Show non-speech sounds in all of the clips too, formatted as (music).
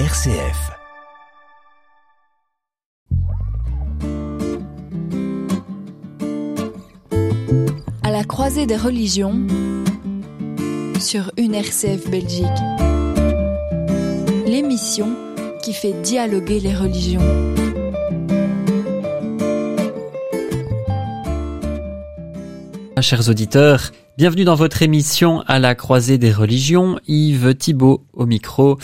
RCF. À la croisée des religions sur une RCF Belgique. L'émission qui fait dialoguer les religions. Chers auditeurs, bienvenue dans votre émission à la croisée des religions. Yves Thibault au micro.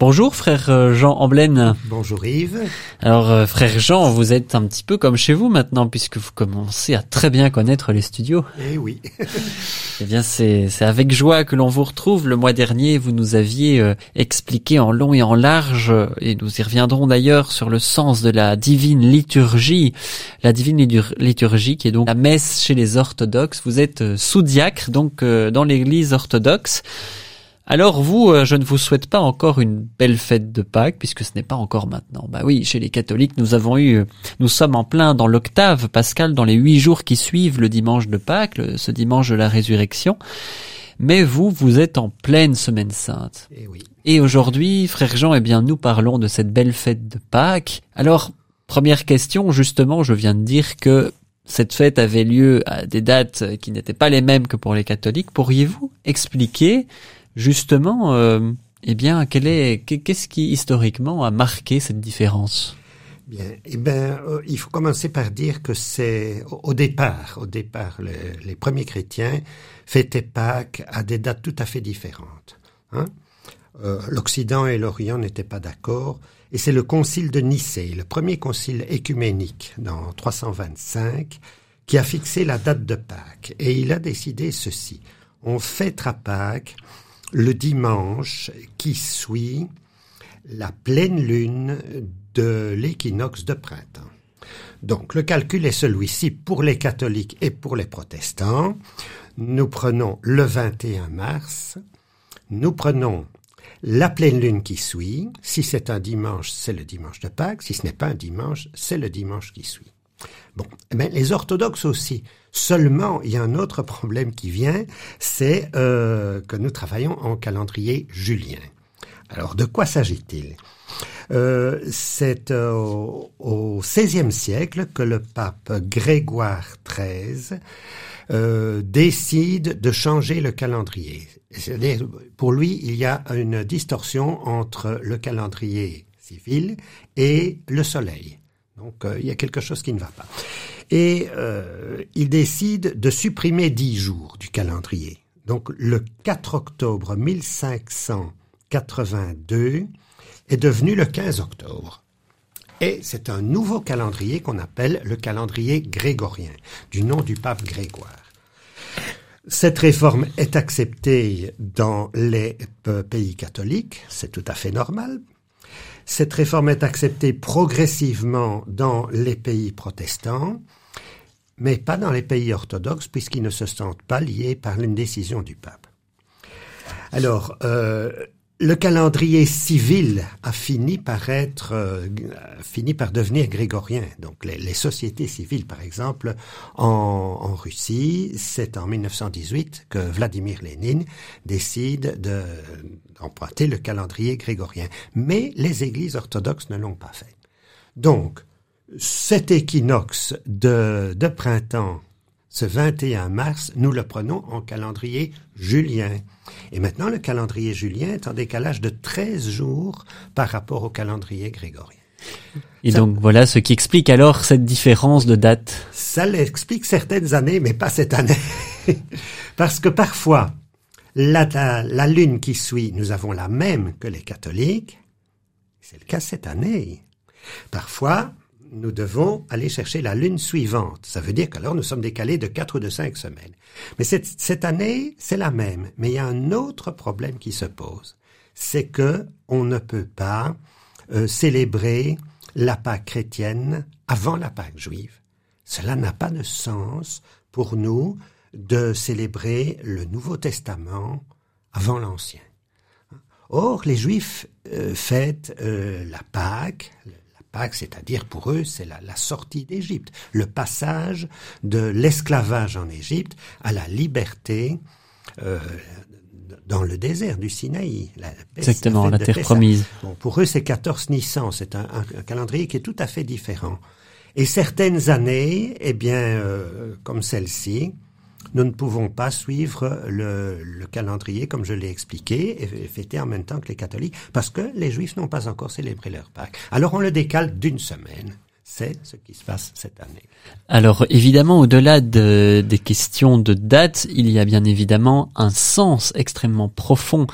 Bonjour frère euh, Jean Amblaine. Bonjour Yves. Alors euh, frère Jean, vous êtes un petit peu comme chez vous maintenant puisque vous commencez à très bien connaître les studios. Eh oui. eh bien c'est c'est avec joie que l'on vous retrouve. Le mois dernier, vous nous aviez euh, expliqué en long et en large et nous y reviendrons d'ailleurs sur le sens de la divine liturgie. La divine liturgie qui est donc la messe chez les orthodoxes. Vous êtes sous-diacre donc dans l'église orthodoxe. Alors vous, euh, je ne vous souhaite pas encore une belle fête de Pâques, puisque ce n'est pas encore maintenant. Bah oui, chez les catholiques, nous avons eu, euh, nous sommes en plein dans l'octave pascal, dans les huit jours qui suivent le dimanche de Pâques, ce dimanche de la résurrection. Mais vous, vous êtes en pleine semaine sainte. Et, eh oui. Et aujourd'hui, frère Jean, eh bien, nous parlons de cette belle fête de Pâques. Alors, première question, justement, je viens de dire que cette fête avait lieu à des dates qui n'étaient pas les mêmes que pour les catholiques. Pourriez-vous expliquer justement, euh, eh bien, quel est, qu'est-ce qui historiquement a marqué cette différence? Bien, eh ben, euh, il faut commencer par dire que c'est au départ, au départ, les premiers chrétiens fêtaient Pâques à des dates tout à fait différentes. Hein. Euh, L'Occident et l'Orient n'étaient pas d'accord, et c'est le concile de Nicée, le premier concile écuménique dans 325, qui a fixé la date de Pâques, et il a décidé ceci on fêtera Pâques le dimanche qui suit la pleine lune de l'équinoxe de printemps. Donc le calcul est celui-ci pour les catholiques et pour les protestants. Nous prenons le 21 mars, nous prenons la pleine lune qui suit. Si c'est un dimanche, c'est le dimanche de Pâques. Si ce n'est pas un dimanche, c'est le dimanche qui suit. Bon, mais les orthodoxes aussi. Seulement, il y a un autre problème qui vient, c'est euh, que nous travaillons en calendrier julien. Alors, de quoi s'agit-il? Euh, C'est euh, au XVIe siècle que le pape Grégoire XIII décide de changer le calendrier. Pour lui, il y a une distorsion entre le calendrier civil et le soleil. Donc euh, il y a quelque chose qui ne va pas. Et euh, il décide de supprimer dix jours du calendrier. Donc le 4 octobre 1582 est devenu le 15 octobre. Et c'est un nouveau calendrier qu'on appelle le calendrier grégorien, du nom du pape Grégoire. Cette réforme est acceptée dans les pays catholiques, c'est tout à fait normal, cette réforme est acceptée progressivement dans les pays protestants, mais pas dans les pays orthodoxes, puisqu'ils ne se sentent pas liés par une décision du pape. Alors, euh, le calendrier civil a fini par être, euh, fini par devenir grégorien. Donc les, sociétés civiles, par exemple, en, Russie, c'est en 1918 que Vladimir Lénine décide d'emprunter le calendrier grégorien. Mais les églises orthodoxes ne l'ont pas fait. Donc, cet équinoxe de, de printemps ce 21 mars, nous le prenons en calendrier julien. Et maintenant, le calendrier julien est en décalage de 13 jours par rapport au calendrier grégorien. Et donc voilà ce qui explique alors cette différence de date. Ça l'explique certaines années, mais pas cette année. (laughs) Parce que parfois, la, la, lune qui suit, nous avons la même que les catholiques. C'est le cas cette année. Parfois, nous devons aller chercher la lune suivante. Ça veut dire qu'alors nous sommes décalés de quatre ou de cinq semaines. Mais cette, cette année, c'est la même. Mais il y a un autre problème qui se pose. C'est que on ne peut pas euh, célébrer la Pâque chrétienne avant la Pâque juive. Cela n'a pas de sens pour nous de célébrer le Nouveau Testament avant l'Ancien. Or, les Juifs euh, fêtent euh, la Pâque, Pâques, c'est-à-dire pour eux, c'est la, sortie d'Égypte, le passage de l'esclavage en Égypte à la liberté euh, dans le désert du Sinaï. La Exactement, la, terre promise. Bon, pour eux, c'est 14 Nissan. C'est un, un, calendrier qui est tout à fait différent. Et certaines années, eh bien, euh, comme celle-ci, nous ne pouvons pas suivre le, le calendrier comme je l'ai expliqué et fêter en même temps que les catholiques parce que les juifs n'ont pas encore célébré leur Pâques. Alors on le décale d'une semaine. C'est ce qui se passe cette année. Alors évidemment, au-delà de, des questions de date, il y a bien évidemment un sens extrêmement profond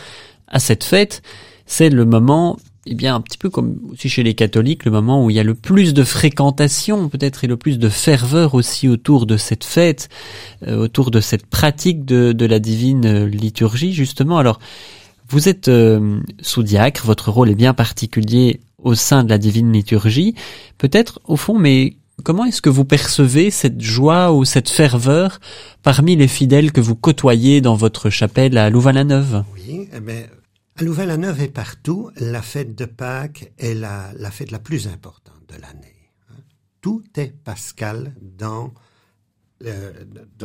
à cette fête. C'est le moment eh bien, un petit peu comme aussi chez les catholiques, le moment où il y a le plus de fréquentation, peut-être, et le plus de ferveur aussi autour de cette fête, euh, autour de cette pratique de, de, la divine euh, liturgie, justement. Alors, vous êtes euh, sous-diacre, votre rôle est bien particulier au sein de la divine liturgie. Peut-être, au fond, mais comment est-ce que vous percevez cette joie ou cette ferveur parmi les fidèles que vous côtoyez dans votre chapelle à Louvain-la-Neuve? Oui, eh bien, à Louvain-la-Neuve et partout, la fête de Pâques est la, fête la plus importante de l'année. Hein. Tout est pascal dans, le,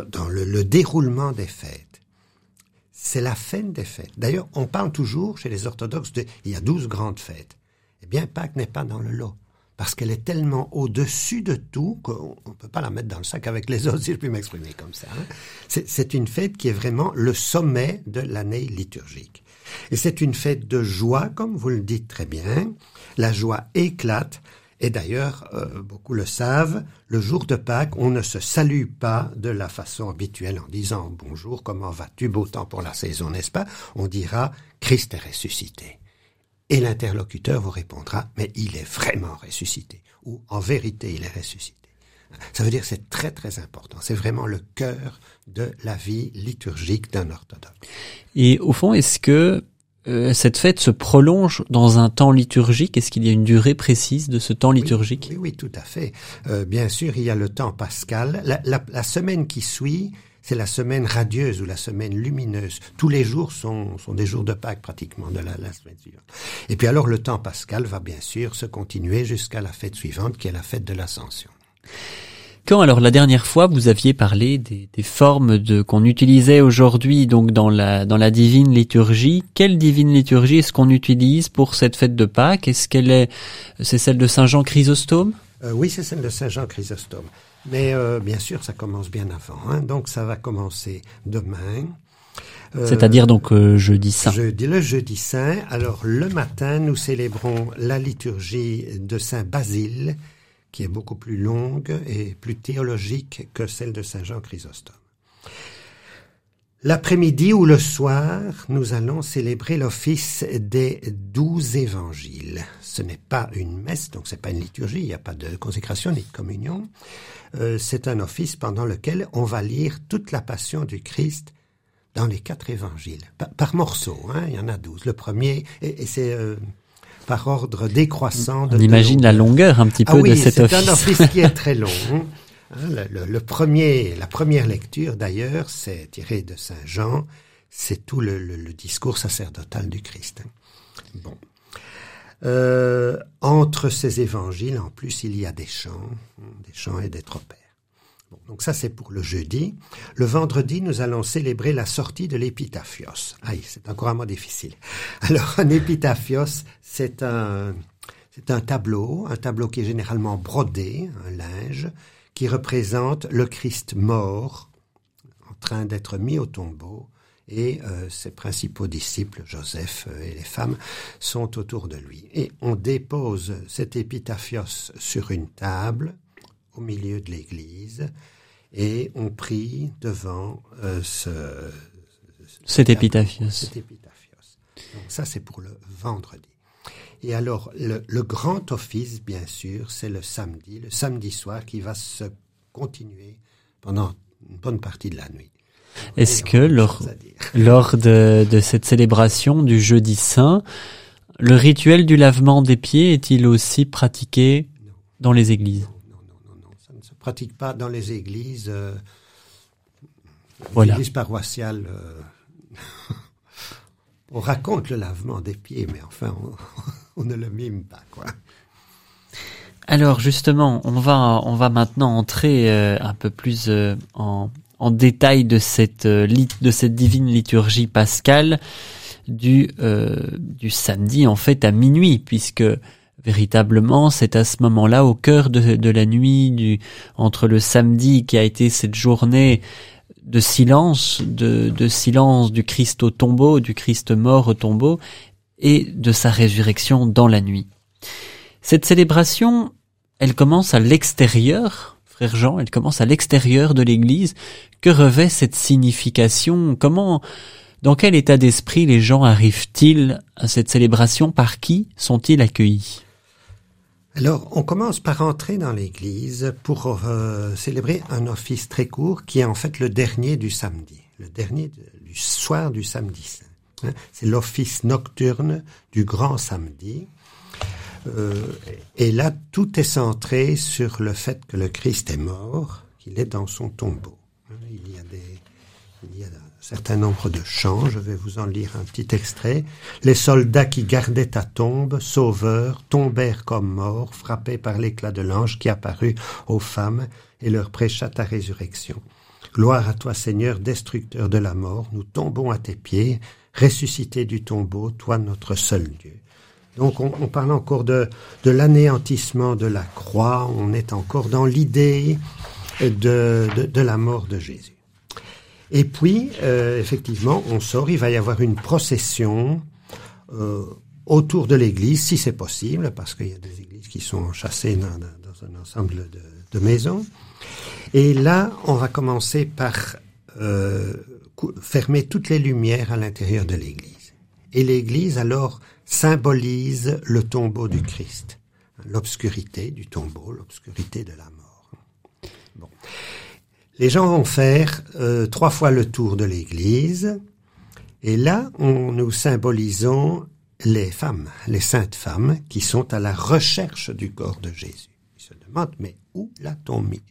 dans le déroulement des fêtes. C'est la fête des fêtes. D'ailleurs, on parle toujours chez les orthodoxes de il y a douze grandes fêtes. Eh bien, Pâques n'est pas dans le lot parce qu'elle est tellement au-dessus de tout qu'on ne peut pas la mettre dans le sac avec les autres, si je puis m'exprimer comme ça. Hein. C'est une fête qui est vraiment le sommet de l'année liturgique. Et c'est une fête de joie, comme vous le dites très bien. La joie éclate. Et d'ailleurs, euh, beaucoup le savent, le jour de Pâques, on ne se salue pas de la façon habituelle en disant bonjour, comment vas-tu, beau temps pour la saison, n'est-ce pas On dira Christ est ressuscité. Et l'interlocuteur vous répondra, mais il est vraiment ressuscité. Ou en vérité, il est ressuscité. Ça veut dire que c'est très très important. C'est vraiment le cœur de la vie liturgique d'un orthodoxe. Et au fond, est-ce que euh, cette fête se prolonge dans un temps liturgique? Est-ce qu'il y a une durée précise de ce temps liturgique? oui, oui, tout à fait. Euh, bien sûr, il y a le temps pascal. La, la, la semaine qui suit, c'est la semaine radieuse ou la semaine lumineuse. Tous les jours sont, sont des jours de Pâques pratiquement de la, la semaine suivante. Et puis alors le temps pascal va bien sûr se continuer jusqu'à la fête suivante qui est la fête de l'Ascension. Quand alors la dernière fois vous aviez parlé des, des formes de qu'on utilisait aujourd'hui donc dans la dans la divine liturgie, quelle divine liturgie est-ce qu'on utilise pour cette fête de Pâques? Est-ce qu'elle est c'est celle de Saint Jean Chrysostome? Euh, Oui, c'est celle de Saint Jean Chrysostome. Mais euh, bien sûr, ça commence bien avant. Hein. Donc ça va commencer demain. Euh, C'est-à-dire donc jeudi saint. Jeudi, le jeudi saint. Alors le matin, nous célébrons la liturgie de Saint Basile qui est beaucoup plus longue et plus théologique que celle de Saint Jean Chrysostome. L'après-midi ou le soir, nous allons célébrer l'office des douze évangiles. Ce n'est pas une messe, donc c'est pas une liturgie, il n'y a pas de consécration ni de communion. Euh, c'est un office pendant lequel on va lire toute la passion du Christ dans les quatre évangiles, par, par morceaux. Hein, il y en a douze. Le premier, et, et c'est euh, par ordre décroissant. De, On imagine la longueur un petit ah peu oui, de cet office. C'est un office qui est (laughs) très long. Hein, le, le, le, premier, la première lecture d'ailleurs, c'est tiré de Saint Jean. C'est tout le, le, discours sacerdotal du Christ. Hein. Bon. Euh, entre ces évangiles, en plus, il y a des chants, des chants et des tropères. Donc ça, c'est pour le jeudi. Le vendredi, nous allons célébrer la sortie de l'épitaphios. Aïe, c'est encore un mot difficile. (laughs) Alors, un épitaphios, c'est un, c'est un tableau, un tableau qui est généralement brodé, un linge, qui représente le Christ mort, en train d'être mis au tombeau, et euh, ses principaux disciples, Joseph euh, et les femmes, sont autour de lui. Et on dépose cet épitaphios sur une table, au milieu de l'église et on prie devant euh, ce, cet épitaphios. Cet épitaphios. Donc ça c'est pour le vendredi. Et alors le, le grand office bien sûr c'est le samedi, le samedi soir qui va se continuer pendant une bonne partie de la nuit. Est-ce que lors, (laughs) lors de, de cette célébration du jeudi saint, le rituel du lavement des pieds est-il aussi pratiqué non. dans les églises? Pratique pas dans les églises, euh, voilà. églises paroissiales. Euh, (laughs) on raconte le lavement des pieds, mais enfin, on, (laughs) on ne le mime pas, quoi. Alors justement, on va on va maintenant entrer euh, un peu plus euh, en, en détail de cette, euh, de cette divine liturgie pascale du, du samedi en fait à minuit, puisque véritablement c'est à ce moment-là au cœur de, la nuit entre le samedi qui a été cette journée de silence, de, de silence du Christ au tombeau, du Christ mort au tombeau, et de sa résurrection dans la nuit. Cette célébration, elle commence à l'extérieur, frère Jean, elle commence à l'extérieur de l'Église. Que revêt cette signification? Comment, dans quel état d'esprit les gens arrivent-ils à cette célébration? Par qui sont-ils accueillis? Alors, on commence par entrer dans l'église pour euh, célébrer un office très court qui est en fait le dernier du samedi, le dernier du soir du samedi hein. C'est l'office nocturne du grand samedi. Euh, et là, tout est centré sur le fait que le Christ est mort, qu'il est dans son tombeau. Hein, il y a un certain nombre de chants, je vais vous en lire un petit extrait. Les soldats qui gardaient ta tombe, sauveur, tombèrent comme morts, frappés par l'éclat de l'ange qui apparut aux femmes et leur prêcha ta résurrection. Gloire à toi Seigneur, destructeur de la mort, nous tombons à tes pieds, ressuscité du tombeau, toi notre seul Dieu. Donc on, parle encore de, l'anéantissement de la croix, on est encore dans l'idée de, la mort de Jésus. Et puis, euh, effectivement, on sort, il va y avoir une procession euh, autour de l'église, si c'est possible, parce qu'il y a des églises qui sont chassées dans, un ensemble de, maisons. Et là, on va commencer par euh, fermer toutes les lumières à l'intérieur de l'église. Et l'église, alors, symbolise le tombeau du Christ, l'obscurité du tombeau, l'obscurité de la mort. Bon. Les gens vont faire euh, trois fois le tour de l'Église, et là, on, nous symbolisons les femmes, les saintes femmes, qui sont à la recherche du corps de Jésus. Ils se demandent, mais où l'a-t-on mis?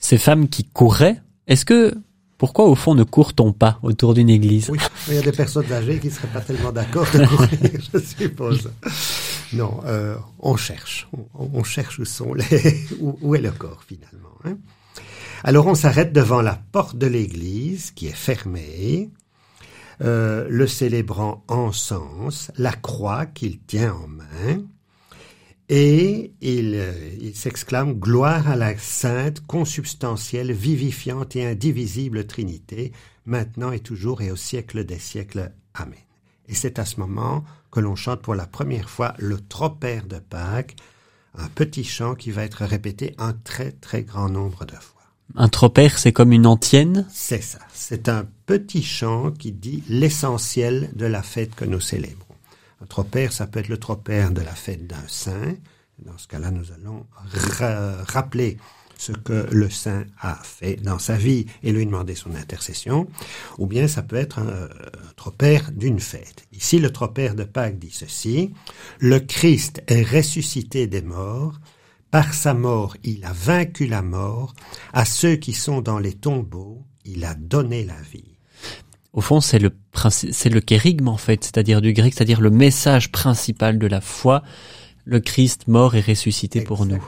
Ces femmes qui couraient, est-ce que pourquoi, au fond, ne court-on pas autour d'une église? Oui, il y a des personnes âgées qui ne seraient pas tellement d'accord de (laughs) courir, je suppose. Non, euh, on cherche. On, cherche où, sont les, où, est le corps, finalement. Hein. Alors, on s'arrête devant la porte de l'église, qui est fermée. Euh, le célébrant encense la croix qu'il tient en main et il, il s'exclame Gloire à la sainte, consubstantielle, vivifiante et indivisible Trinité, maintenant et toujours et au siècle des siècles. Amen. Et c'est à ce moment que l'on chante pour la première fois le tropère de Pâques, un petit chant qui va être répété un très très grand nombre de fois. Un tropère, c'est comme une antienne? C'est ça. C'est un petit chant qui dit l'essentiel de la fête que nous célébrons. Un tropère, ça peut être le tropère de la fête d'un saint. Dans ce cas-là, nous allons rappeler ce que le saint a fait dans sa vie et lui demander son intercession, ou bien ça peut être un, tropère d'une fête. Ici, le tropère de Pâques dit ceci, le Christ est ressuscité des morts, par sa mort il a vaincu la mort, à ceux qui sont dans les tombeaux, il a donné la vie au fond, c'est le c'est le kérigme en fait, c'est-à-dire du grec, c'est-à-dire le message principal de la foi, le Christ mort et ressuscité pour nous.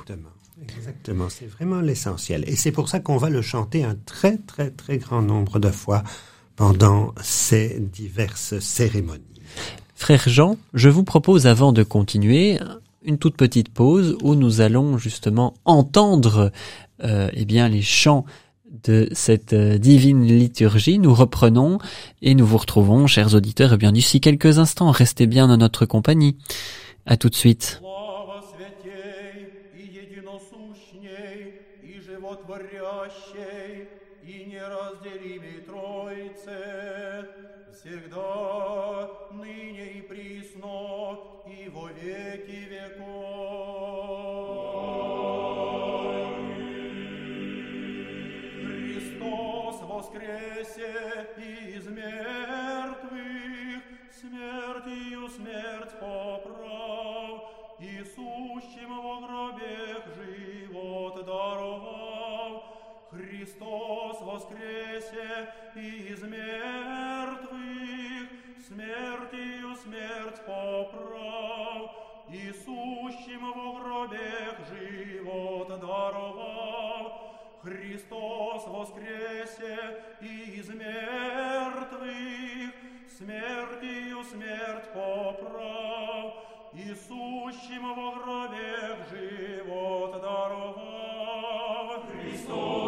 Exactement, c'est vraiment l'essentiel. Et c'est pour ça qu'on va le chanter un très très très grand nombre de fois pendant ces diverses cérémonies. Frère Jean, je vous propose avant de continuer une toute petite pause où nous allons justement entendre euh, eh bien les chants de cette euh, divine liturgie. Nous reprenons et nous vous retrouvons, chers auditeurs, et bien d'ici quelques instants. Restez bien dans notre compagnie. À tout de suite. Христос воскресе из мертвых, смертью смерть поправ, и сущим во гробе живот даровал. Христос воскресе из мертвых, смертью смерть поправ, Ісущим в гробях живот даровав, Христос воскресе из мертвых, смертью смерть поправ, Исущим в гробях живот даровав. Христос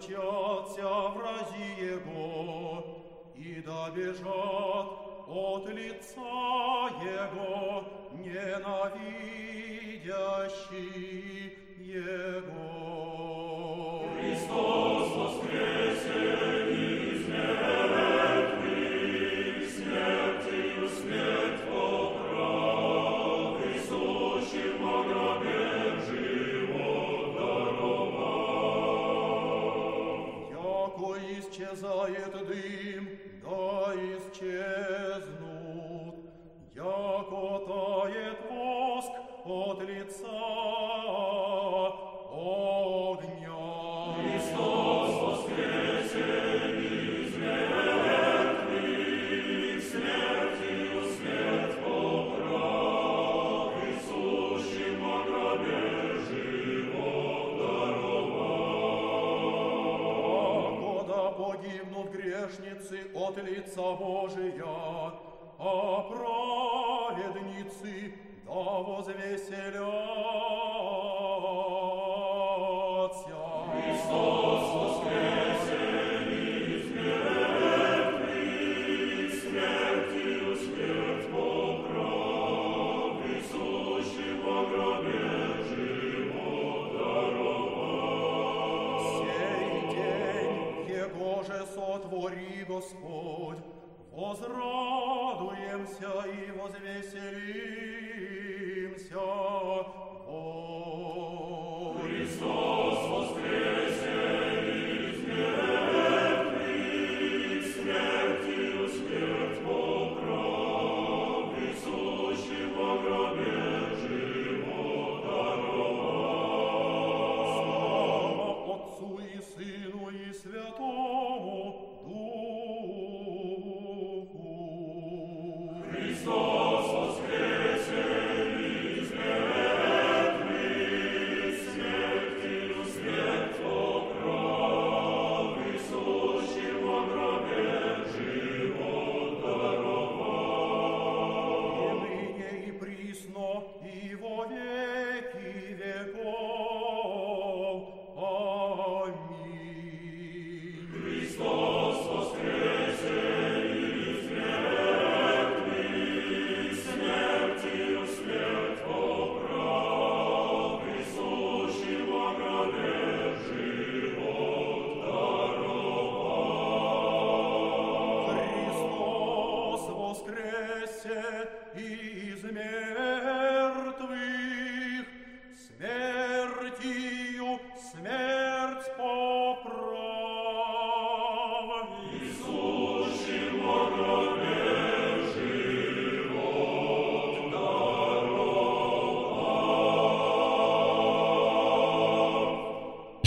расточатся врази Его, и добежат от лица Его, ненавидящие Его. Христос лица Божия, а праведницы да возвеселятся. Христос воскресе из мертвых, смертью смерть поправ, и во гробе живот даровав. Сей день, Его же сотвори Господь, Osro.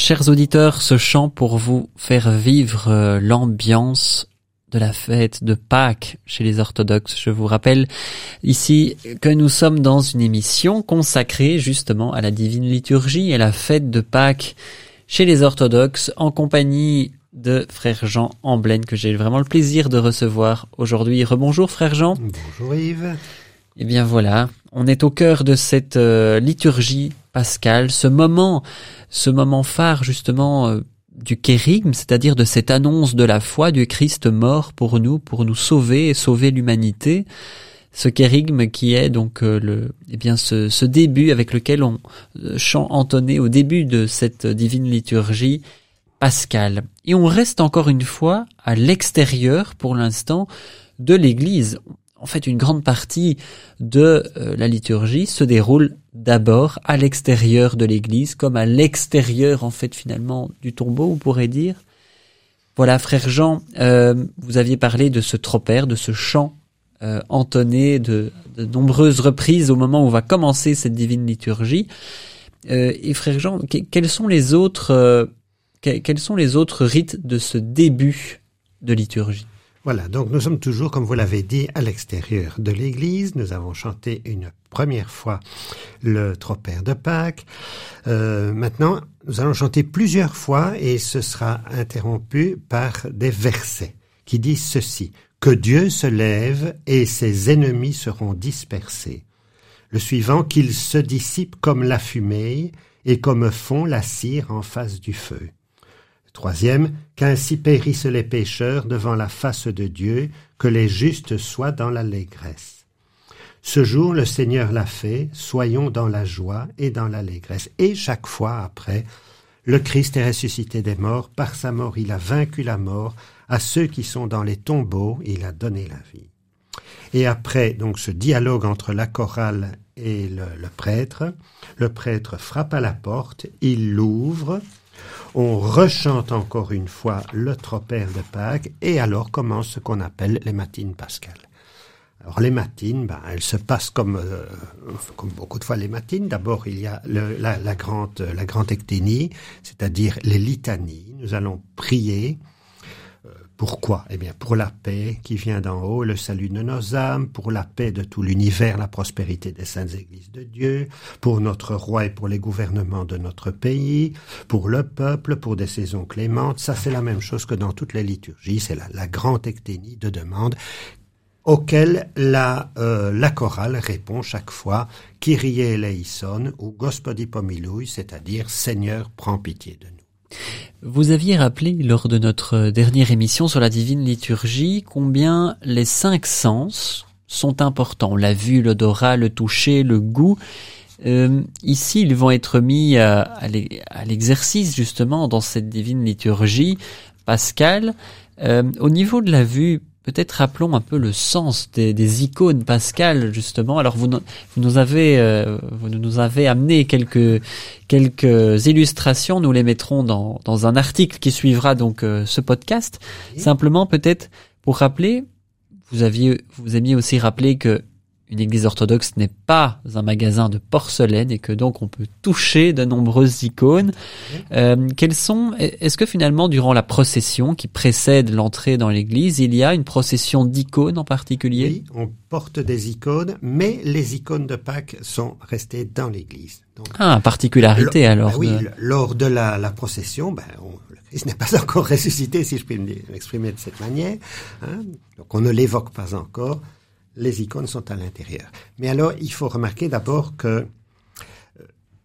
Chers auditeurs, ce chant pour vous faire vivre euh, l'ambiance de la fête de Pâques chez les orthodoxes. Je vous rappelle ici que nous sommes dans une émission consacrée justement à la divine liturgie et à la fête de Pâques chez les orthodoxes en compagnie de frère Jean Amblaine que j'ai vraiment le plaisir de recevoir aujourd'hui. Rebonjour frère Jean. Bonjour Yves. Eh bien voilà, on est au cœur de cette euh, liturgie pascale, ce moment, ce moment phare justement euh, du kérigme, c'est-à-dire de cette annonce de la foi du Christ mort pour nous, pour nous sauver et sauver l'humanité. ce kérigme qui est donc euh, le, eh bien ce, ce, début avec lequel on euh, chante entonné au début de cette divine liturgie pascale. Et on reste encore une fois à l'extérieur pour l'instant de l'Église. En fait, une grande partie de euh, la liturgie se déroule d'abord à l'extérieur de l'Église, comme à l'extérieur en fait finalement du tombeau, on pourrait dire. Voilà, frère Jean, euh, vous aviez parlé de ce tropère, de ce chant euh, entonné de, nombreuses reprises au moment où va commencer cette divine liturgie. Et frère Jean, quels sont les autres, quels sont les autres rites de ce début de liturgie? Voilà, donc nous sommes toujours, comme vous l'avez dit, à l'extérieur de l'église. Nous avons chanté une première fois le tropère de Pâques. Euh, maintenant, nous allons chanter plusieurs fois et ce sera interrompu par des versets qui disent ceci. Que Dieu se lève et ses ennemis seront dispersés. Le suivant, qu'il se dissipe comme la fumée et comme fond la cire en face du feu. Troisième, qu'ainsi périssent les pécheurs devant la face de Dieu, que les justes soient dans l'allégresse. Ce jour, le Seigneur l'a fait, soyons dans la joie et dans l'allégresse. Et chaque fois après, le Christ est ressuscité des morts, par sa mort il a vaincu la mort, à ceux qui sont dans les tombeaux, il a donné la vie. Et après donc ce dialogue entre la chorale et le, prêtre, le prêtre frappe à la porte, il l'ouvre, on rechante encore une fois le tropère de Pâques et alors commence ce qu'on appelle les matines pascales. Alors les matines, ben, elles se passent comme, euh, comme beaucoup de fois les matines. D'abord, il y a la, grande, la grande ecténie, c'est-à-dire les litanies. Nous allons prier pourquoi? Eh bien, pour la paix qui vient d'en haut, le salut de nos âmes, pour la paix de tout l'univers, la prospérité des saintes églises de Dieu, pour notre roi et pour les gouvernements de notre pays, pour le peuple, pour des saisons clémentes. Ça, c'est la même chose que dans toutes les liturgies. C'est la, la grande ecténie de demande auquel la, euh, la chorale répond chaque fois Kyrie eleison ou Gospodi pomilui, c'est-à-dire Seigneur, prends pitié de nous. Vous aviez rappelé lors de notre dernière émission sur la divine liturgie combien les cinq sens sont importants. La vue, l'odorat, le toucher, le goût. Euh, ici, ils vont être mis à, l'exercice justement dans cette divine liturgie pascale. Euh, au niveau de la vue, peut-être rappelons un peu le sens des, des icônes pascales justement. Alors vous, vous nous avez euh, vous nous avez amené quelques quelques illustrations. Nous les mettrons dans dans un article qui suivra donc euh, ce podcast. Simplement peut-être pour rappeler, vous aviez vous aimiez aussi rappeler que une église orthodoxe n'est pas un magasin de porcelaine et que donc on peut toucher de nombreuses icônes. Euh, quelles sont Est-ce que finalement durant la procession qui précède l'entrée dans l'église, il y a une procession d'icônes en particulier? Oui, on porte des icônes, mais les icônes de Pâques sont restées dans l'église. Ah, particularité alors. Ben oui, de... lors de la, la procession, ben, on, le Christ n'est pas (laughs) encore ressuscité, si je puis m'exprimer de cette manière. Hein, donc on ne l'évoque pas encore les icônes sont à l'intérieur. Mais alors, il faut remarquer d'abord que euh,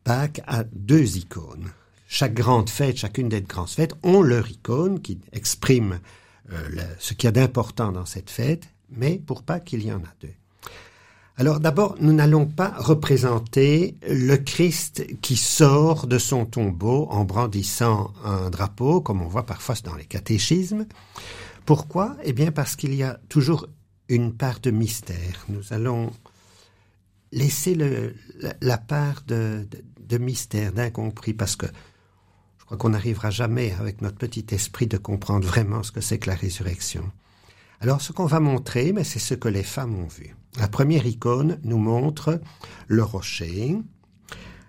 Pâques a deux icônes. Chaque grande fête, chacune des grandes fêtes ont leur icône qui exprime euh, ce qu'il y a d'important dans cette fête, mais pour Pâques, il y en a deux. Alors d'abord, nous n'allons pas représenter le Christ qui sort de son tombeau en brandissant un drapeau, comme on voit parfois dans les catéchismes. Pourquoi? Eh bien parce qu'il y a toujours une part de mystère. Nous allons laisser la, part de, de, mystère, d'incompris, parce que je crois qu'on n'arrivera jamais avec notre petit esprit de comprendre vraiment ce que c'est que la résurrection. Alors ce qu'on va montrer, mais c'est ce que les femmes ont vu. La première icône nous montre le rocher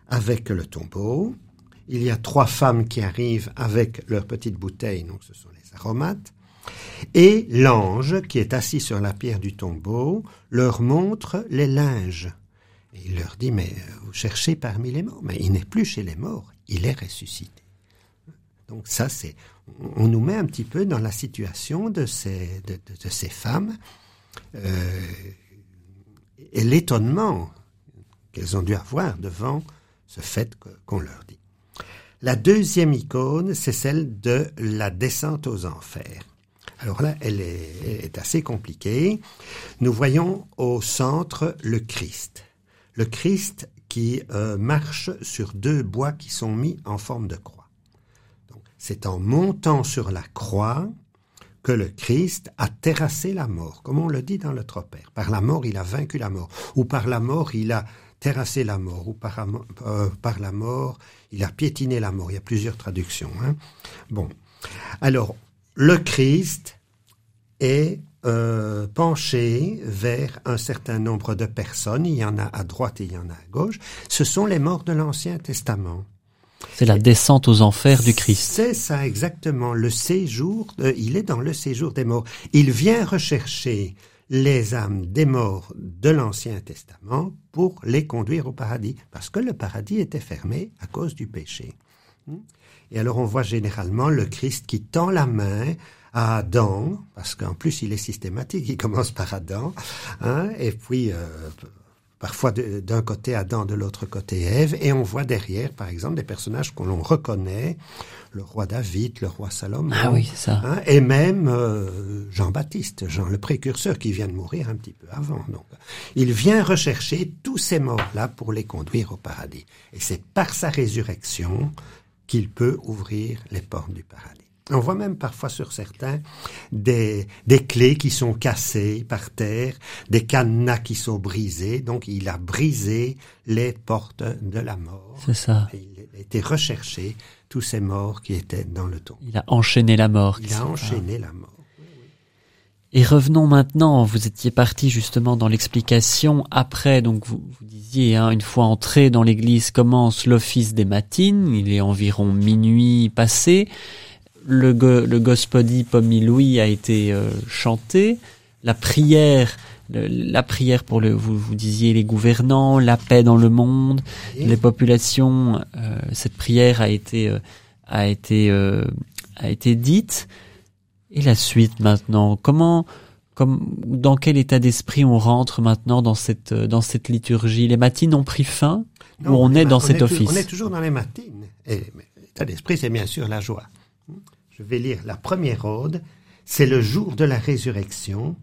avec le tombeau. Il y a trois femmes qui arrivent avec leur petite bouteille, donc ce sont les aromates. Et l'ange, qui est assis sur la pierre du tombeau, leur montre les linges. Il leur dit, mais vous cherchez parmi les morts. Mais il n'est plus chez les morts, il est ressuscité. Donc ça, c'est, on nous met un petit peu dans la situation de ces, de ces femmes euh, et l'étonnement qu'elles ont dû avoir devant ce fait qu'on leur dit. La deuxième icône, c'est celle de la descente aux enfers. Alors là, elle est, assez compliquée. Nous voyons au centre le Christ. Le Christ qui euh, marche sur deux bois qui sont mis en forme de croix. C'est en montant sur la croix que le Christ a terrassé la mort, comme on le dit dans le Tropère. Par la mort, il a vaincu la mort, ou par la mort, il a terrassé la mort, ou par, euh, la mort, il a piétiné la mort. Il y a plusieurs traductions. hein. Bon, alors le Christ est euh, penché vers un certain nombre de personnes. Il y en a à droite et il y en a à gauche. Ce sont les morts de l'Ancien Testament. C'est la descente aux enfers du Christ. C'est ça exactement, le séjour, euh, il est dans le séjour des morts. Il vient rechercher les âmes des morts de l'Ancien Testament pour les conduire au paradis, parce que le paradis était fermé à cause du péché. Et alors on voit généralement le Christ qui tend la main à Adam, parce qu'en plus il est systématique, il commence par Adam, hein, et puis euh, parfois d'un côté Adam, de l'autre côté Ève, et on voit derrière, par exemple, des personnages que l'on reconnaît, le roi David, le roi Salomon, Ah oui, ça. hein, et même euh, Jean-Baptiste, Jean le précurseur, qui vient de mourir un petit peu avant. Donc, il vient rechercher tous ces morts-là pour les conduire au paradis. Et c'est par sa résurrection qu'il peut ouvrir les portes du paradis. On voit même parfois sur certains des, des clés qui sont cassées par terre, des cadenas qui sont brisés. Donc il a brisé les portes de la mort. C'est ça. Il a été recherché tous ces morts qui étaient dans le tombeau. Il a enchaîné la mort. Il a enchaîné la mort. Et revenons maintenant, vous étiez parti justement dans l'explication après, donc vous, vous disiez, hein, une fois entré dans l'église commence l'office des matines, il est environ minuit passé, le, go, le Gospodi a été euh, chanté, la prière, le- la prière pour le, vous, vous disiez les gouvernants, la paix dans le monde, les populations, euh, cette prière a été, euh, a été, a été dite. Et la suite maintenant, comment, comme, dans quel état d'esprit on rentre maintenant dans cette, euh, dans cette liturgie? Les matines ont pris fin ou on est dans cet office? On est toujours dans les matines. Et l'état d'esprit, c'est bien sûr la joie. Je vais lire la première ode. C'est le jour de la résurrection.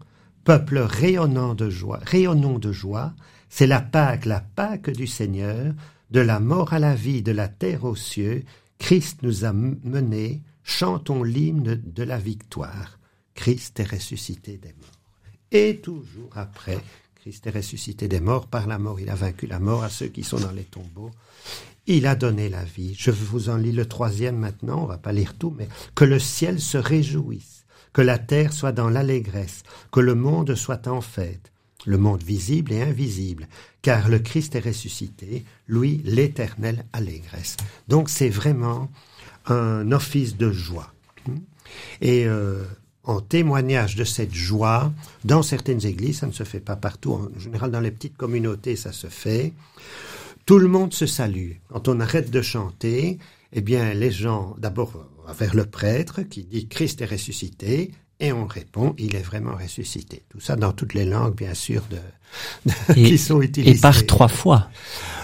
Peuple rayonnant de joie, rayonnons de joie. C'est la Pâque, la Pâque du Seigneur. De la mort à la vie, de la terre aux cieux. Christ nous a menés. Chantons l'hymne de la victoire. Christ est ressuscité des morts. Et toujours après, Christ est ressuscité des morts. Par la mort, il a vaincu la mort à ceux qui sont dans les tombeaux. Il a donné la vie. Je vous en lis le troisième maintenant, on va pas lire tout, mais que le ciel se réjouisse, que la terre soit dans l'allégresse, que le monde soit en fête, le monde visible et invisible, car le Christ est ressuscité, lui l'éternelle allégresse. Donc c'est vraiment un office de joie. Et euh, en témoignage de cette joie, dans certaines églises, ça ne se fait pas partout, en général dans les petites communautés, ça se fait. Tout le monde se salue. Quand on arrête de chanter, eh bien, les gens, d'abord, vont vers le prêtre qui dit Christ est ressuscité, et on répond, il est vraiment ressuscité. Tout ça dans toutes les langues, bien sûr, de, de- Et- qui sont utilisées. Et par trois fois.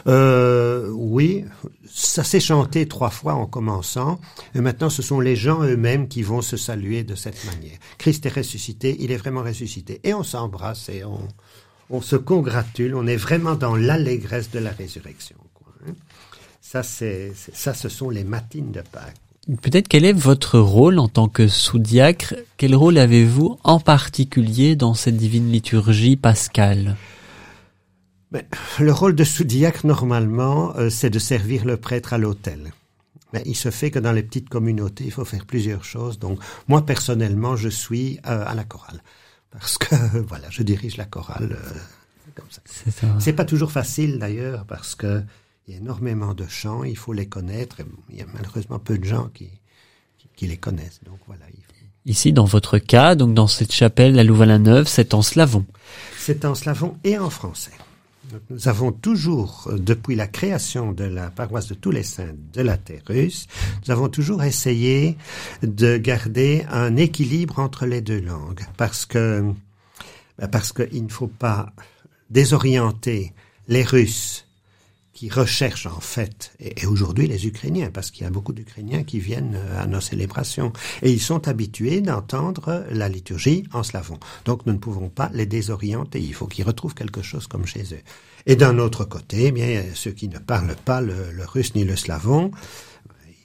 Euh, oui, ça s'est chanté trois fois en commençant, et maintenant ce sont les gens eux-mêmes qui vont se saluer de cette manière. Christ est ressuscité, il est vraiment ressuscité, et on s'embrasse et on, on se congratule, on est vraiment dans l'allégresse de la résurrection. quoi, hein. Ça, c'est, c'est- ça, ce sont les matines de Pâques. Peut-être quel est votre rôle en tant que sous-diacre? Quel rôle avez-vous en particulier dans cette divine liturgie pascale? Ben, le rôle de sous-diacre, normalement, euh, c'est de servir le prêtre à l'autel. Mais il se fait que dans les petites communautés, il faut faire plusieurs choses. Donc, moi, personnellement, je suis euh, à la chorale. Parce que, (laughs) voilà, je dirige la chorale euh. C'est pas toujours facile, d'ailleurs, parce que il y a énormément de chants, il faut les connaître. et il y a malheureusement peu de gens qui, qui, qui les connaissent. Donc, voilà. il faut- Ici, dans votre cas, donc dans cette chapelle à Louvain-la-Neuve, c'est en slavon. C'est en slavon et en français. Nous avons toujours, euh, depuis la création de la paroisse de tous les saints de la terre russe, nous avons toujours essayé de garder un équilibre entre les deux langues, parce que ben, parce qu'il ne faut pas désorienter les Russes qui recherchent en fait, et, aujourd'hui les Ukrainiens, parce qu'il y a beaucoup d'Ukrainiens qui viennent euh, à nos célébrations, et ils sont habitués d'entendre la liturgie en slavon. Donc nous ne pouvons pas les désorienter, il faut qu'ils retrouvent quelque chose comme chez eux. Et d'un autre côté, eh bien ceux qui ne parlent pas le, le russe ni le slavon,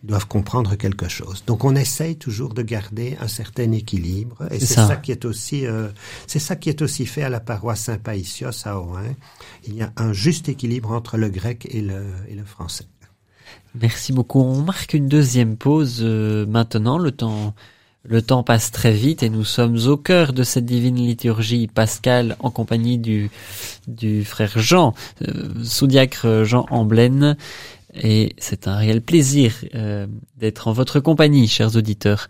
ils doivent comprendre quelque chose. Donc on essaye toujours de garder un certain équilibre et c'est ça. qui est aussi euh, c'est ça qui est aussi fait à la paroisse Saint-Païsios à Ohain. Il y a un juste équilibre entre le grec et le, et le français. Merci beaucoup. On marque une deuxième pause euh, maintenant. Le temps le temps passe très vite et nous sommes au cœur de cette divine liturgie pascale en compagnie du, du frère Jean, euh, sous-diacre Jean Amblène. Et c'est un réel plaisir euh, d'être en votre compagnie, chers auditeurs.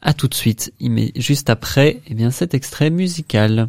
À tout de suite, juste après, eh bien, cet extrait musical.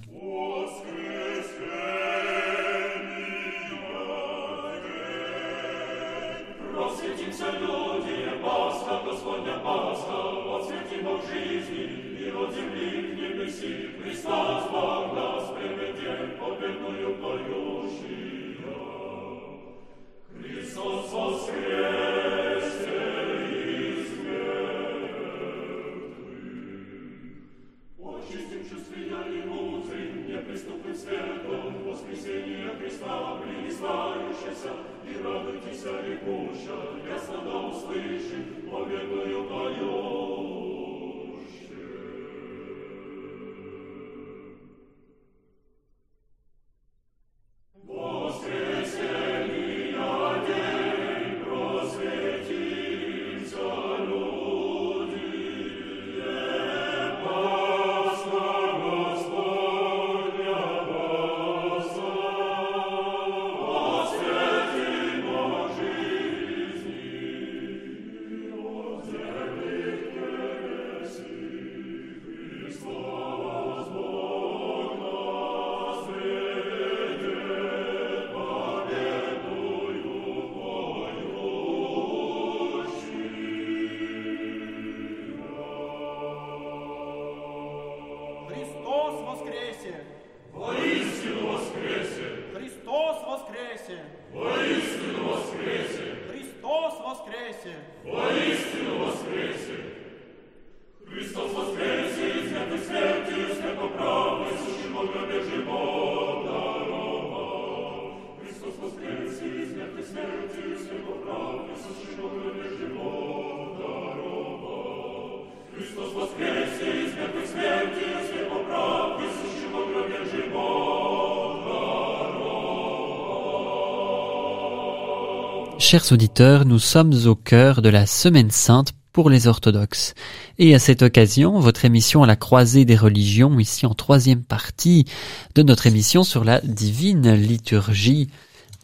Chers auditeurs, nous sommes au cœur de la Semaine sainte pour les orthodoxes. Et à cette occasion, votre émission à la croisée des religions, ici en troisième partie de notre émission sur la divine liturgie,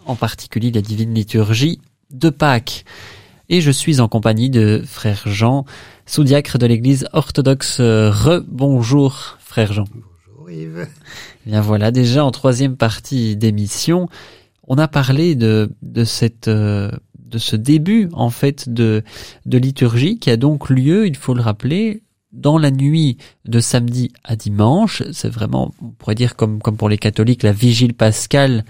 en particulier la divine liturgie de Pâques. Et je suis en compagnie de frère Jean, sous-diacre de l'église orthodoxe. Re-bonjour, frère Jean. Bonjour Yves. Bien voilà, déjà en troisième partie d'émission, on a parlé de, de cette euh, de ce début en fait de, de liturgie qui a donc lieu, il faut le rappeler, dans la nuit de samedi à dimanche, c'est vraiment, on pourrait dire comme comme pour les catholiques, la vigile pascale.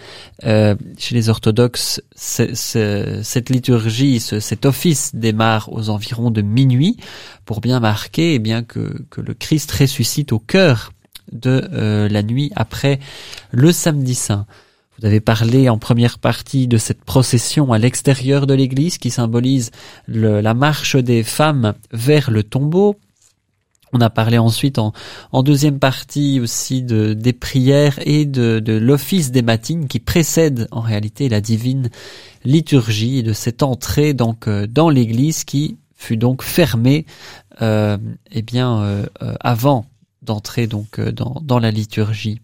Euh, chez les orthodoxes, cette liturgie, cet office démarre aux environs de minuit pour bien marquer, eh bien que que le Christ ressuscite au cœur de euh, la nuit après le samedi saint. Vous avez parlé en première partie de cette procession à l'extérieur de l'église qui symbolise la marche des femmes vers le tombeau. On a parlé ensuite en, deuxième partie aussi de, des prières et de, l'office des matines qui précède en réalité la divine liturgie et de cette entrée donc euh, dans l'église qui fut donc fermée euh, eh bien euh, euh, avant d'entrer donc dans, dans la liturgie.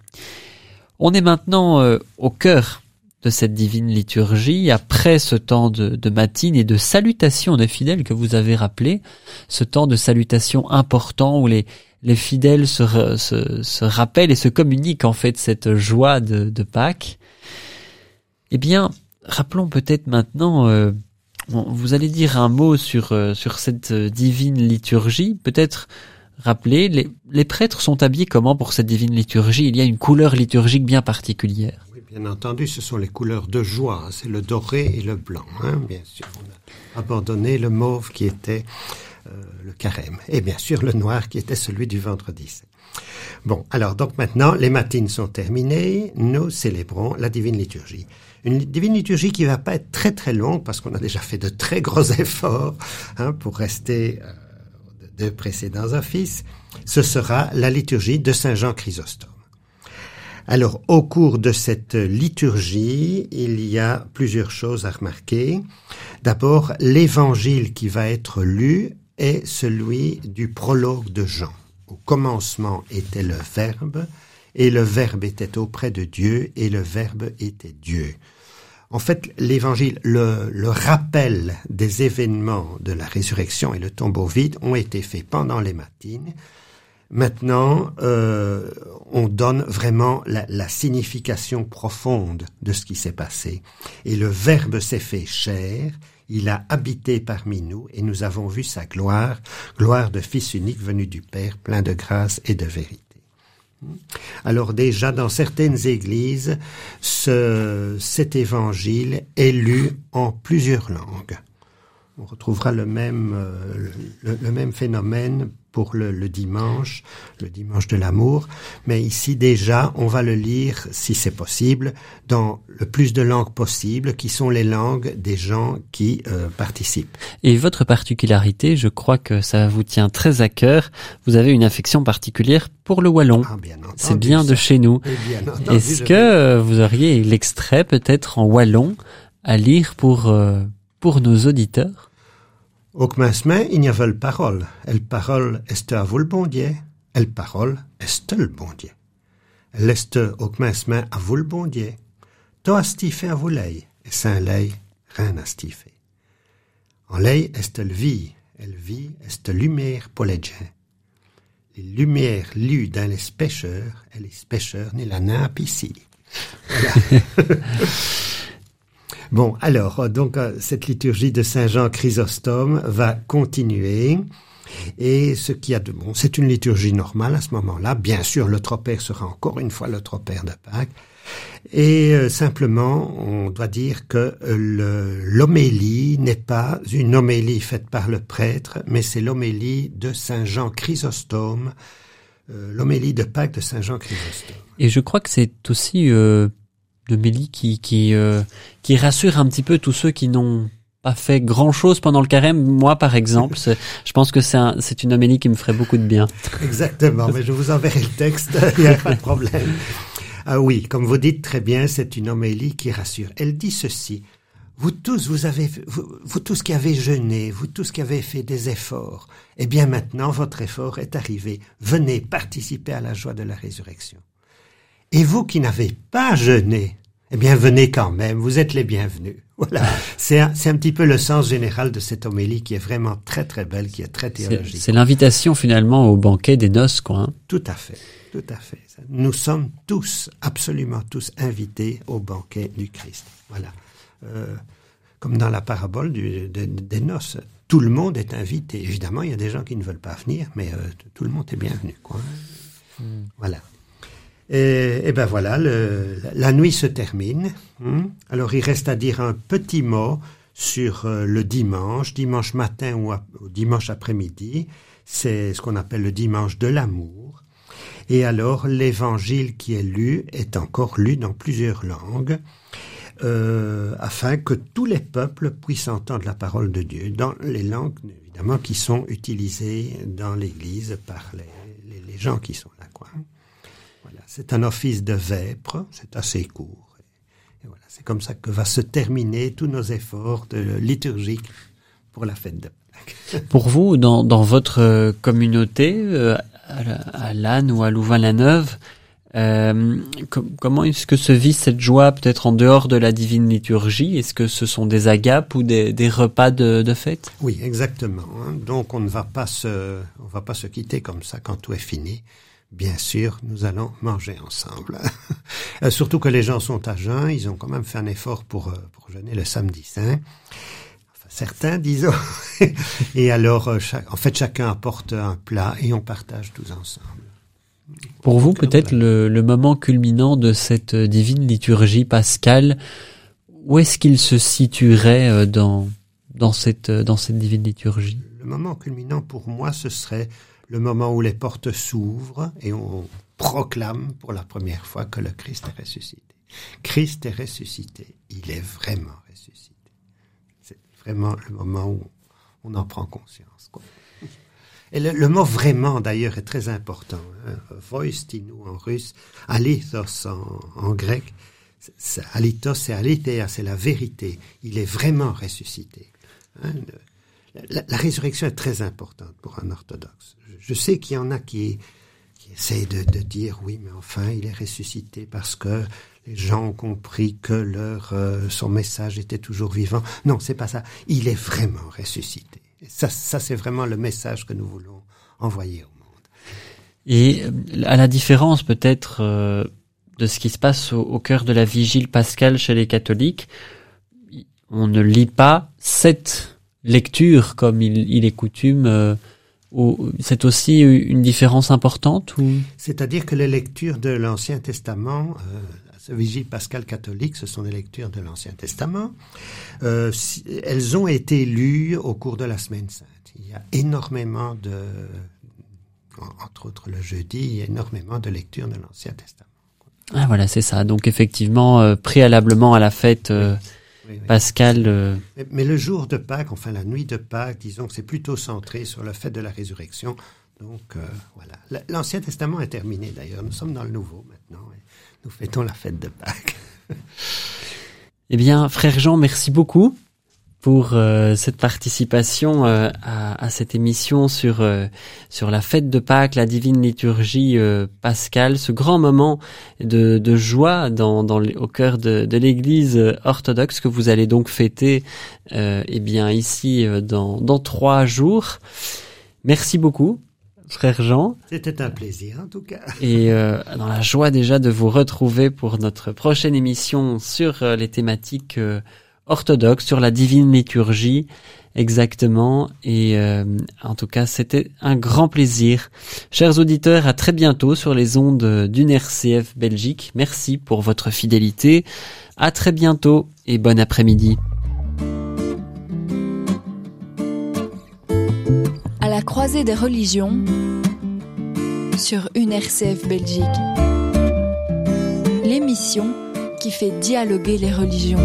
On est maintenant euh, au cœur de cette divine liturgie, après ce temps de, matine et de salutation des fidèles que vous avez rappelé, ce temps de salutation important où les, les fidèles se, rappellent et se communiquent en fait cette joie de, de Pâques. Eh bien, rappelons peut-être maintenant, euh, vous allez dire un mot sur, euh, sur cette divine liturgie, peut-être rappeler, les, les, prêtres sont habillés comment pour cette divine liturgie? Il y a une couleur liturgique bien particulière. Oui, Bien entendu, ce sont les couleurs de joie, c'est le doré et le blanc, hein, bien sûr. On a abandonné le mauve qui était euh, le carême, et bien sûr le noir qui était celui du vendredi. Bon, alors donc maintenant, les matines sont terminées, nous célébrons la divine liturgie. Une divine liturgie qui va pas être très très longue parce qu'on a déjà fait de très gros (laughs) efforts hein, pour rester euh, de précédents offices. Ce sera la liturgie de Saint Jean Chrysostome. Alors, au cours de cette liturgie, il y a plusieurs choses à remarquer. D'abord, l'évangile qui va être lu est celui du prologue de Jean. Au commencement était le Verbe, et le Verbe était auprès de Dieu, et le Verbe était Dieu. En fait, l'évangile, le, rappel des événements de la résurrection et le tombeau vide ont été faits pendant les matines. Maintenant, euh, on donne vraiment la, la, signification profonde de ce qui s'est passé. Et le Verbe s'est fait chair, il a habité parmi nous, et nous avons vu sa gloire, gloire de Fils unique venu du Père, plein de grâce et de vérité. Alors déjà, dans certaines églises, ce, cet évangile est lu en plusieurs langues. On retrouvera le même, euh, le même phénomène pour le, le, dimanche, le dimanche de l'amour. Mais ici déjà, on va le lire, si c'est possible, dans le plus de langues possible, qui sont les langues des gens qui euh, participent. Et votre particularité, je crois que ça vous tient très à cœur. Vous avez une affection particulière pour le wallon. Ah, c'est bien ça. de chez nous. Est-ce que vous auriez l'extrait peut-être en wallon à lire pour euh, pour nos auditeurs? Au commencement, il n'y avait parole. Elle parole est à vous le bon Dieu. Elle parole est le bon Dieu. Elle est au commencement à vous le bon Dieu. Toi stifé à vous et sans l'œil, rien à stifé. En l'œil est le vie, elle vie est lumière pour les gens. Les lumières lues dans les pêcheurs, et les pêcheurs n'est la nappe ici. (laughs) Bon, alors, euh, donc, euh, cette liturgie de Saint Jean Chrysostome va continuer. Et ce qu'il y a de bon, c'est une liturgie normale à ce moment-là. Bien sûr, le tropère sera encore une fois le tropère de Pâques. Et euh, simplement, on doit dire que euh, l'homélie n'est pas une homélie faite par le prêtre, mais c'est l'homélie de Saint Jean Chrysostome, euh, l'homélie de Pâques de Saint Jean Chrysostome. Et je crois que c'est aussi l'homélie qui qui euh, qui rassure un petit peu tous ceux qui n'ont pas fait grand chose pendant le carême. Moi, par exemple, je pense que c'est c'est une homélie qui me ferait beaucoup de bien. Exactement, mais je vous enverrai le texte, il n'y a pas de problème. Ah oui, comme vous dites très bien, c'est une homélie qui rassure. Elle dit ceci. Vous tous, vous avez, vous, tous qui avez jeûné, vous tous qui avez fait des efforts, eh bien maintenant votre effort est arrivé. Venez participer à la joie de la résurrection. Et vous qui n'avez pas jeûné, eh bien venez quand même, vous êtes les bienvenus. (laughs) Voilà, c'est un, un, petit peu le sens général de cette homélie qui est vraiment très très belle, qui est très théologique. C'est l'invitation finalement au banquet des noces, quoi. Hein. Tout à fait, tout à fait. Nous sommes tous, absolument tous, invités au banquet du Christ. Voilà. Euh, comme dans la parabole du, de, des noces, tout le monde est invité. Évidemment, il y a des gens qui ne veulent pas venir, mais euh, tout le monde est bienvenu. Quoi. Mm. Voilà. Et, et, ben voilà, le, la nuit se termine. Hein. Alors il reste à dire un petit mot sur euh, le dimanche, dimanche matin ou, dimanche après-midi. C'est ce qu'on appelle le dimanche de l'amour. Et alors l'évangile qui est lu est encore lu dans plusieurs langues. Euh, afin que tous les peuples puissent entendre la parole de Dieu dans les langues évidemment qui sont utilisées dans l'Église par les, les, les gens qui sont là. Quoi. C'est un office de vêpres, c'est assez court. Et voilà, c'est comme ça que va se terminer tous nos efforts de liturgiques pour la fête de Pâques. (laughs) Pour vous, dans, dans votre communauté, euh, à Lannes ou à Louvain-la-Neuve, euh, com comment est-ce que se vit cette joie peut-être en dehors de la divine liturgie? Est-ce que ce sont des agapes ou des, des repas de, de, fête? Oui, exactement. Hein. Donc on ne va pas se, on va pas se quitter comme ça quand tout est fini bien sûr, nous allons manger ensemble. (laughs) Surtout que les gens sont à jeun, ils ont quand même fait un effort pour, pour jeûner le samedi saint. Enfin, certains, disons. (laughs) et alors, chaque, en fait, chacun apporte un plat et on partage tous ensemble. Pour vous, peut-être le, le, moment culminant de cette divine liturgie pascale, où est-ce qu'il se situerait euh, dans, dans, cette, dans cette divine liturgie? Le moment culminant pour moi, ce serait le moment où les portes s'ouvrent et on proclame pour la première fois que le Christ est ressuscité. Christ est ressuscité. Il est vraiment ressuscité. C'est vraiment le moment où on en prend conscience. Et le, mot vraiment, d'ailleurs, est très important. Hein. En russe, alithos en, grec. Alithos, c'est aletheia, c'est la vérité. Il est vraiment ressuscité. Hein. La, la, résurrection est très importante pour un orthodoxe. Je, sais qu'il y en a qui, qui essayent de, de, dire oui, mais enfin, il est ressuscité parce que les gens ont compris que leur euh, son message était toujours vivant. Non, c'est pas ça. Il est vraiment ressuscité. ça, ça c'est vraiment le message que nous voulons envoyer au monde. Et euh, à la différence peut-être euh, de ce qui se passe au, au, cœur de la vigile pascale chez les catholiques, on ne lit pas cette lecture comme il, il est coutume. Euh, c'est aussi une différence importante ou? C'est-à-dire que les lectures de l'Ancien Testament, euh, ce vigile pascal catholique, ce sont des lectures de l'Ancien Testament. Euh, si, elles ont été lues au cours de la Semaine Sainte. Il y a énormément de, entre autres le jeudi, il y a énormément de lectures de l'Ancien Testament. Ah voilà, c'est ça. Donc effectivement, euh, préalablement à la fête euh, oui, oui. pascale. Euh... Mais, mais, le jour de Pâques, enfin la nuit de Pâques, disons que c'est plutôt centré sur le fait de la résurrection. Donc euh, voilà. L'Ancien Testament est terminé d'ailleurs. Nous sommes dans le Nouveau maintenant. Et nous fêtons la fête de Pâques. eh bien, frère Jean, merci beaucoup pour euh, cette participation euh, à, à, cette émission sur euh, sur la fête de Pâques, la divine liturgie euh, pascale, ce grand moment de, de joie dans, dans au cœur de, de l'Église orthodoxe que vous allez donc fêter, eh bien ici dans dans trois jours. Merci beaucoup frère Jean. C'était un plaisir en tout cas. Et euh, dans la joie déjà de vous retrouver pour notre prochaine émission sur euh, les thématiques euh, orthodoxes, sur la divine liturgie exactement. Et euh, en tout cas, c'était un grand plaisir. Chers auditeurs, à très bientôt sur les ondes d'une RCF Belgique. Merci pour votre fidélité. À très bientôt et bon après-midi. la croisée des religions sur une RCF Belgique. L'émission qui fait dialoguer les religions.